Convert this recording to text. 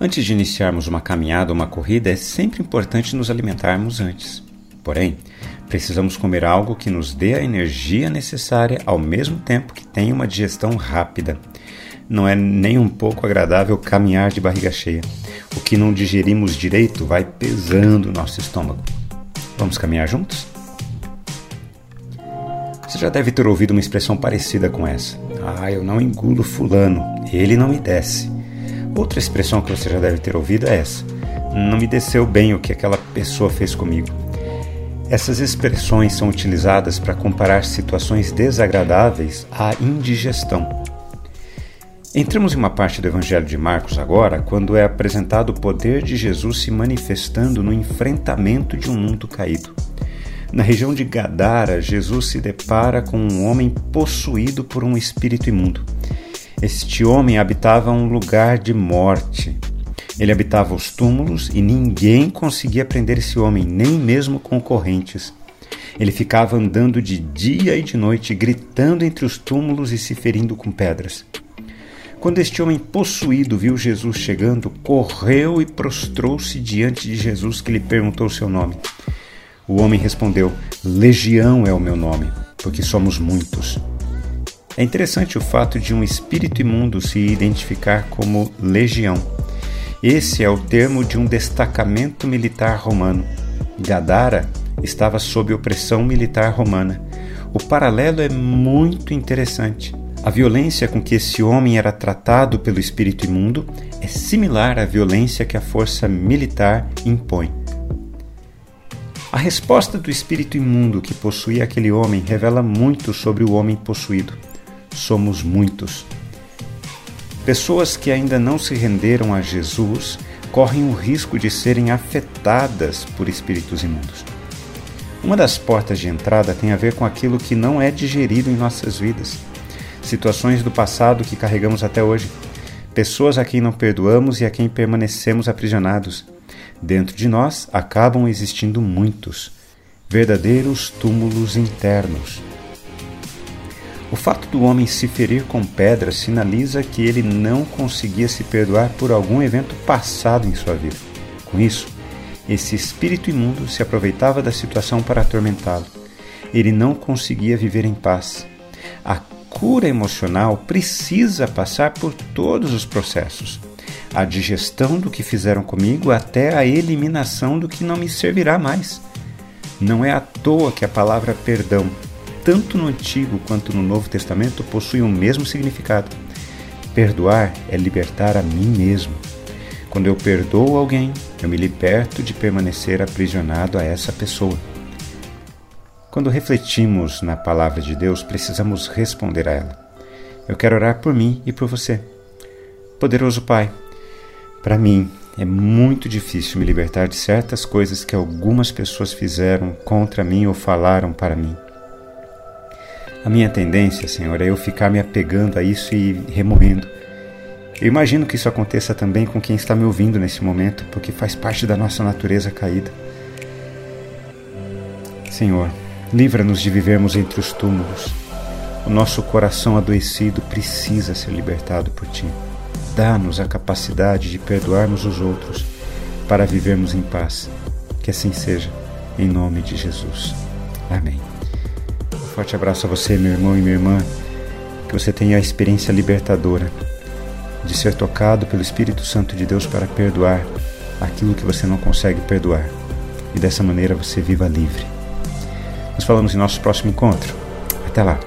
Antes de iniciarmos uma caminhada ou uma corrida, é sempre importante nos alimentarmos antes. Porém, precisamos comer algo que nos dê a energia necessária ao mesmo tempo que tenha uma digestão rápida. Não é nem um pouco agradável caminhar de barriga cheia. O que não digerimos direito vai pesando nosso estômago. Vamos caminhar juntos? Você já deve ter ouvido uma expressão parecida com essa. Ah, eu não engulo fulano, ele não me desce. Outra expressão que você já deve ter ouvido é essa: Não me desceu bem o que aquela pessoa fez comigo. Essas expressões são utilizadas para comparar situações desagradáveis à indigestão. Entramos em uma parte do Evangelho de Marcos agora, quando é apresentado o poder de Jesus se manifestando no enfrentamento de um mundo caído. Na região de Gadara, Jesus se depara com um homem possuído por um espírito imundo. Este homem habitava um lugar de morte. Ele habitava os túmulos e ninguém conseguia prender esse homem, nem mesmo concorrentes. Ele ficava andando de dia e de noite, gritando entre os túmulos e se ferindo com pedras. Quando este homem possuído viu Jesus chegando, correu e prostrou-se diante de Jesus, que lhe perguntou seu nome. O homem respondeu: Legião é o meu nome, porque somos muitos. É interessante o fato de um espírito imundo se identificar como legião. Esse é o termo de um destacamento militar romano. Gadara estava sob opressão militar romana. O paralelo é muito interessante. A violência com que esse homem era tratado pelo espírito imundo é similar à violência que a força militar impõe. A resposta do espírito imundo que possuía aquele homem revela muito sobre o homem possuído somos muitos. Pessoas que ainda não se renderam a Jesus correm o risco de serem afetadas por espíritos imundos. Uma das portas de entrada tem a ver com aquilo que não é digerido em nossas vidas, situações do passado que carregamos até hoje, pessoas a quem não perdoamos e a quem permanecemos aprisionados. Dentro de nós acabam existindo muitos, verdadeiros túmulos internos o fato do homem se ferir com pedras sinaliza que ele não conseguia se perdoar por algum evento passado em sua vida. Com isso, esse espírito imundo se aproveitava da situação para atormentá-lo. Ele não conseguia viver em paz. A cura emocional precisa passar por todos os processos. A digestão do que fizeram comigo até a eliminação do que não me servirá mais. Não é à toa que a palavra perdão tanto no Antigo quanto no Novo Testamento, possuem o mesmo significado. Perdoar é libertar a mim mesmo. Quando eu perdoo alguém, eu me liberto de permanecer aprisionado a essa pessoa. Quando refletimos na palavra de Deus, precisamos responder a ela. Eu quero orar por mim e por você. Poderoso Pai, para mim é muito difícil me libertar de certas coisas que algumas pessoas fizeram contra mim ou falaram para mim. A minha tendência, Senhor, é eu ficar me apegando a isso e remoendo. Eu imagino que isso aconteça também com quem está me ouvindo nesse momento, porque faz parte da nossa natureza caída. Senhor, livra-nos de vivermos entre os túmulos. O nosso coração adoecido precisa ser libertado por Ti. Dá-nos a capacidade de perdoarmos os outros para vivermos em paz. Que assim seja, em nome de Jesus. Amém. Forte abraço a você, meu irmão e minha irmã. Que você tenha a experiência libertadora de ser tocado pelo Espírito Santo de Deus para perdoar aquilo que você não consegue perdoar. E dessa maneira você viva livre. Nos falamos em nosso próximo encontro. Até lá.